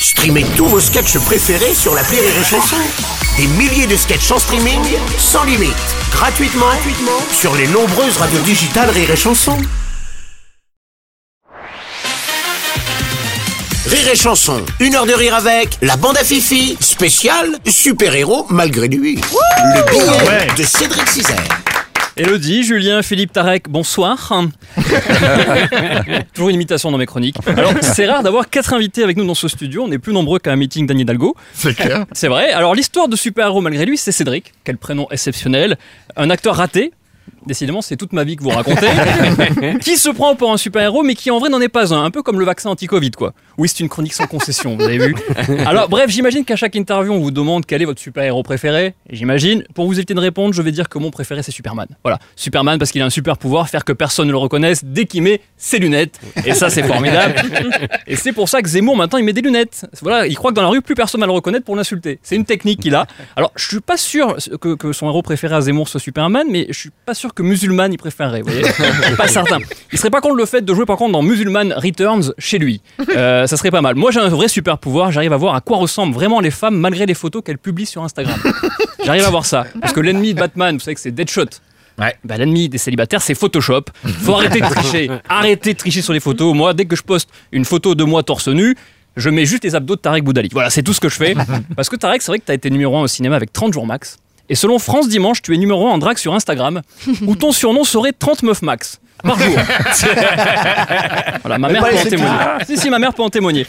Streamez tous vos sketchs préférés sur la Rire et Chanson. Des milliers de sketchs en streaming, sans limite, gratuitement, gratuitement sur les nombreuses radios digitales Rire et Chanson. Rire et Chanson, une heure de rire avec la bande à Fifi, spécial super-héros malgré lui. Le billet de Cédric Cizer. Elodie, Julien, Philippe, Tarek, bonsoir. Toujours une imitation dans mes chroniques. Alors, c'est rare d'avoir quatre invités avec nous dans ce studio. On est plus nombreux qu'à un meeting d'Anne Hidalgo. C'est clair. C'est vrai. Alors, l'histoire de super-héros, malgré lui, c'est Cédric. Quel prénom exceptionnel. Un acteur raté. Décidément, c'est toute ma vie que vous racontez. qui se prend pour un super-héros, mais qui en vrai n'en est pas un. Un peu comme le vaccin anti-Covid, quoi. Oui, c'est une chronique sans concession, vous avez vu. Alors, bref, j'imagine qu'à chaque interview, on vous demande quel est votre super-héros préféré. Et j'imagine, pour vous éviter de répondre, je vais dire que mon préféré, c'est Superman. Voilà. Superman, parce qu'il a un super pouvoir, faire que personne ne le reconnaisse dès qu'il met ses lunettes. Et ça, c'est formidable. Et c'est pour ça que Zemmour, maintenant, il met des lunettes. Voilà, il croit que dans la rue, plus personne va le reconnaître pour l'insulter. C'est une technique qu'il a. Alors, je suis pas sûr que, que son héros préféré à Zemmour soit Superman, mais je suis pas sûr que Musulman il préférerait. Vous voyez pas certain. Il serait pas contre le fait de jouer par contre dans Musulman Returns chez lui. Euh, ça serait pas mal. Moi, j'ai un vrai super pouvoir. J'arrive à voir à quoi ressemblent vraiment les femmes malgré les photos qu'elles publient sur Instagram. J'arrive à voir ça. Parce que l'ennemi de Batman, vous savez que c'est Deadshot. Ouais. Bah, l'ennemi des célibataires, c'est Photoshop. Faut arrêter de tricher. Arrêtez de tricher sur les photos. Moi, dès que je poste une photo de moi torse nu, je mets juste les abdos de Tarek Boudali. Voilà, c'est tout ce que je fais. Parce que Tarek, c'est vrai que tu as été numéro 1 au cinéma avec 30 jours max. Et selon France Dimanche, tu es numéro 1 en drague sur Instagram, où ton surnom serait 30 meufs max. Par jour. voilà, ma mère peut en témoigner. Si, si, ma mère peut en témoigner.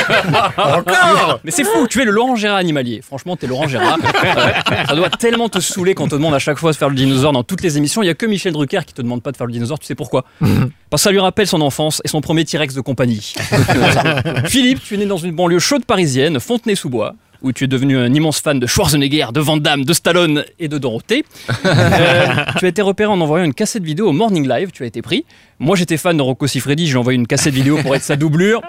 Encore Mais c'est fou, tu es le Laurent Gérard animalier. Franchement, t'es Laurent Gérard. Euh, ça doit tellement te saouler quand on te demande à chaque fois de faire le dinosaure dans toutes les émissions. Il y a que Michel Drucker qui te demande pas de faire le dinosaure. Tu sais pourquoi? Parce que ça lui rappelle son enfance et son premier T-Rex de compagnie. Philippe, tu es né dans une banlieue chaude parisienne, Fontenay-sous-Bois. Où tu es devenu un immense fan de Schwarzenegger, de Van Damme, de Stallone et de Dorothée. Euh, tu as été repéré en envoyant une cassette vidéo au Morning Live, tu as été pris. Moi j'étais fan de Rocco Siffredi, j'ai envoyé une cassette vidéo pour être sa doublure.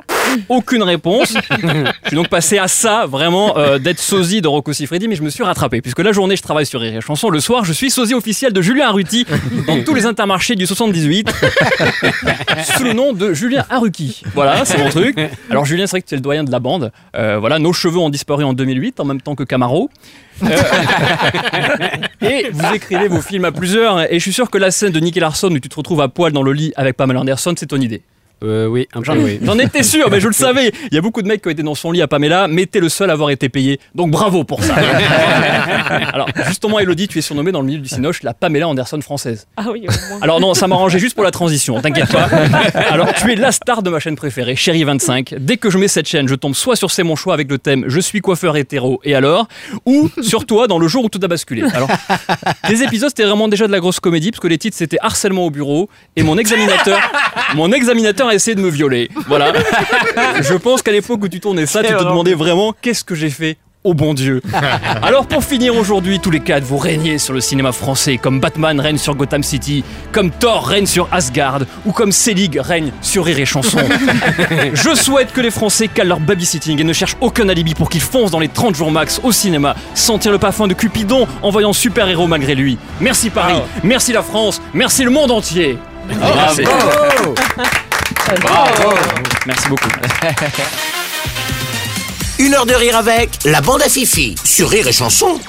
Aucune réponse. Je suis donc passé à ça, vraiment, euh, d'être sosie de Rocco Siffredi, mais je me suis rattrapé. Puisque la journée, je travaille sur Rire et Chanson. Le soir, je suis sosie officiel de Julien Arruti dans tous les intermarchés du 78, sous le nom de Julien Haruki. Voilà, c'est mon truc. Alors, Julien, c'est vrai que tu es le doyen de la bande. Euh, voilà, nos cheveux ont disparu en 2008, en même temps que Camaro. Euh, et vous écrivez vos films à plusieurs, et je suis sûr que la scène de Nicky Larson où tu te retrouves à poil dans le lit avec Pamela Anderson, c'est ton idée. Euh, oui, un peu, J'en oui. j'en étais sûr, mais je le savais. Il y a beaucoup de mecs qui ont été dans son lit à Pamela, mais t'es le seul à avoir été payé. Donc bravo pour ça. Alors, justement, Elodie, tu es surnommée dans le milieu du Cinoche la Pamela Anderson française. Ah oui, au moins. Alors non, ça m'arrangeait juste pour la transition, t'inquiète pas. Alors tu es la star de ma chaîne préférée, Chérie 25. Dès que je mets cette chaîne, je tombe soit sur C'est mon choix avec le thème Je suis coiffeur hétéro et alors, ou sur toi dans le jour où tout a basculé. Alors, les épisodes c'était vraiment déjà de la grosse comédie parce que les titres c'était harcèlement au bureau et mon examinateur, mon examinateur a essayé de me violer. Voilà. Je pense qu'à l'époque où tu tournais ça, tu te demandais vraiment qu'est-ce que j'ai fait au bon Dieu. Alors pour finir aujourd'hui, tous les quatre, vous régnez sur le cinéma français, comme Batman règne sur Gotham City, comme Thor règne sur Asgard, ou comme Selig règne sur Rire et Chanson. Je souhaite que les Français calent leur babysitting et ne cherchent aucun alibi pour qu'ils foncent dans les 30 jours max au cinéma, sentir le parfum de Cupidon en voyant super-héros malgré lui. Merci Paris, merci la France, merci le monde entier. Merci. Merci beaucoup. Une heure de rire avec la bande à Fifi sur Rire et Chanson.